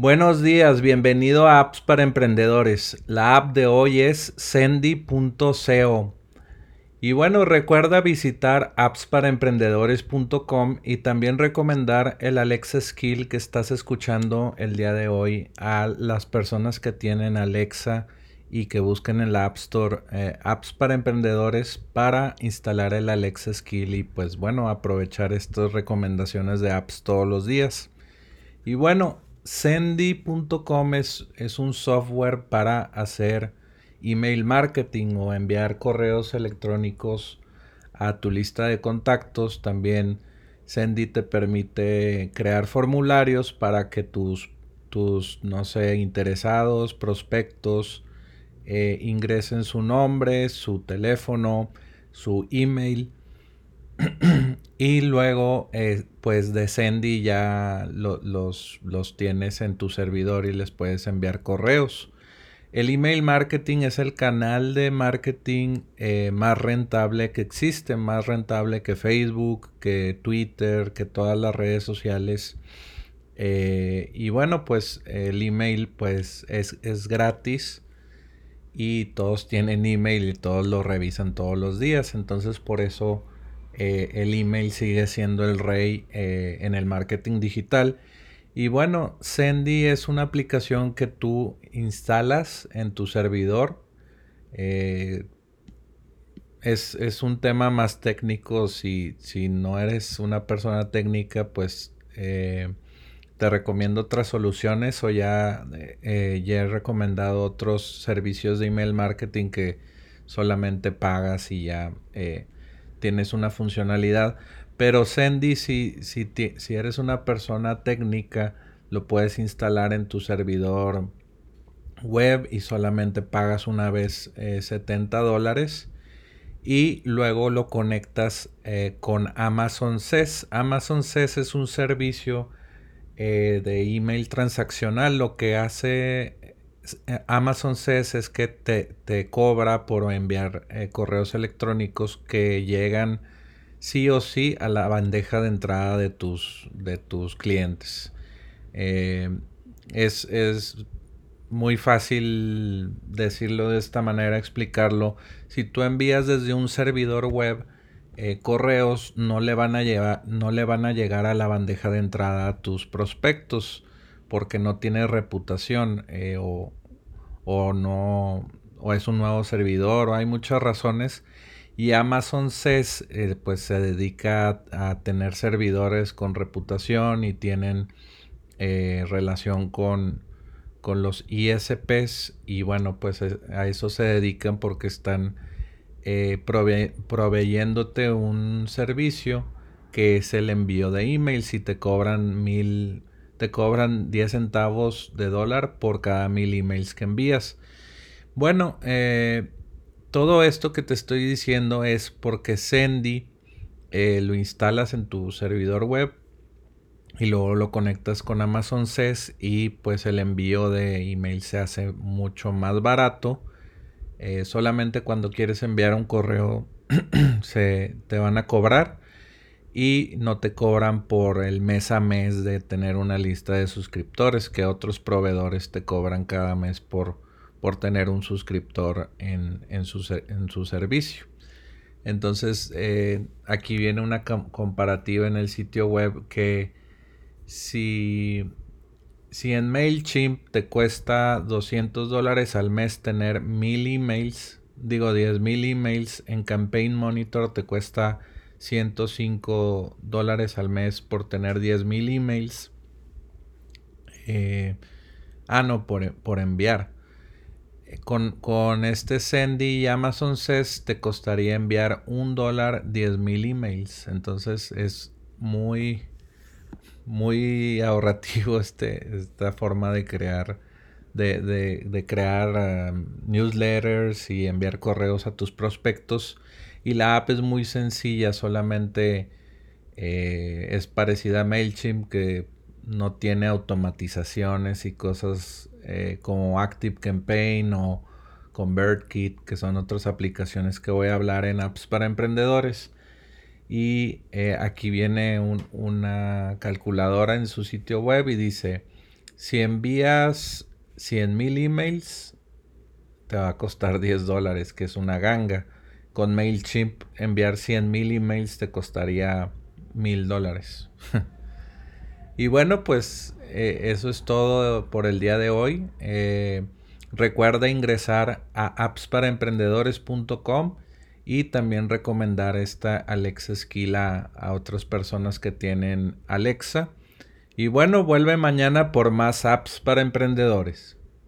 Buenos días, bienvenido a Apps para Emprendedores. La app de hoy es sendy.co. Y bueno, recuerda visitar appsparaemprendedores.com y también recomendar el Alexa Skill que estás escuchando el día de hoy a las personas que tienen Alexa y que busquen en la App Store eh, apps para emprendedores para instalar el Alexa Skill y pues bueno, aprovechar estas recomendaciones de apps todos los días. Y bueno, Sendy.com es, es un software para hacer email marketing o enviar correos electrónicos a tu lista de contactos. También Sendy te permite crear formularios para que tus, tus no sé, interesados, prospectos, eh, ingresen su nombre, su teléfono, su email y luego, eh, pues de Sendy ya los, los tienes en tu servidor y les puedes enviar correos. El email marketing es el canal de marketing eh, más rentable que existe, más rentable que Facebook, que Twitter, que todas las redes sociales. Eh, y bueno, pues el email pues es, es gratis y todos tienen email y todos lo revisan todos los días. Entonces por eso eh, el email sigue siendo el rey eh, en el marketing digital. Y bueno, Sendy es una aplicación que tú instalas en tu servidor. Eh, es, un tema más técnico. Si, si, no eres una persona técnica, pues te recomiendo otras soluciones o ya, ya he recomendado otros servicios de email marketing que solamente pagas y ya tienes una funcionalidad. Pero Sendy, si, si, si eres una persona técnica, lo puedes instalar en tu servidor web y solamente pagas una vez 70 eh, dólares y luego lo conectas eh, con Amazon SES. Amazon SES es un servicio eh, de email transaccional. Lo que hace Amazon says es que te, cobra por enviar eh, correos electrónicos que llegan sí o sí a la bandeja de entrada de tus, de tus clientes. Eh, es, muy fácil decirlo de esta manera, explicarlo. Si tú envías desde un servidor web eh, correos, no le, van a llevar, no le van a llegar a la bandeja de entrada a tus prospectos porque no tiene reputación o, o no o es un nuevo servidor o hay muchas razones y Amazon SES eh, pues se dedica a, tener servidores con reputación y tienen eh, relación con, con, los ISPs y bueno pues eh, a eso se dedican porque están proveyéndote un servicio que es el envío de email. Si te cobran mil te cobran 10 centavos de dólar por cada mil emails que envías. Bueno, eh, todo esto que te estoy diciendo es porque Sendy eh, lo instalas en tu servidor web y luego lo conectas con Amazon SES y pues el envío de email se hace mucho más barato. Eh, solamente cuando quieres enviar un correo se te van a cobrar y no te cobran por el mes a mes de tener una lista de suscriptores que otros proveedores te cobran cada mes por, por tener un suscriptor en, en, su, servicio. Entonces eh, aquí viene una comparativa en el sitio web que si, si en MailChimp te cuesta 200 dólares al mes tener mil emails, digo 10 mil emails, en Campaign Monitor te cuesta 105 dólares al mes por tener 10.000 emails. Eh, ah, no, por, enviar. Eh, con, este Sendy y Amazon SES te costaría enviar un dólar 10.000 emails. Entonces es muy, muy ahorrativo este, esta forma de crear, de, crear um, newsletters y enviar correos a tus prospectos y la app es muy sencilla, solamente eh, es parecida a MailChimp que no tiene automatizaciones y cosas eh, como Active Campaign o ConvertKit, que son otras aplicaciones que voy a hablar en apps para emprendedores. Y eh, aquí viene una calculadora en su sitio web y dice, Si envías 100 mil emails, te va a costar 10 dólares, que es una ganga. Con MailChimp enviar 100 mil emails te costaría mil dólares. y bueno, pues eh, eso es todo por el día de hoy. Eh, recuerda ingresar a appsparaemprendedores.com y también recomendar esta Alexa Skill a otras personas que tienen Alexa. Y bueno, vuelve mañana por más apps para emprendedores.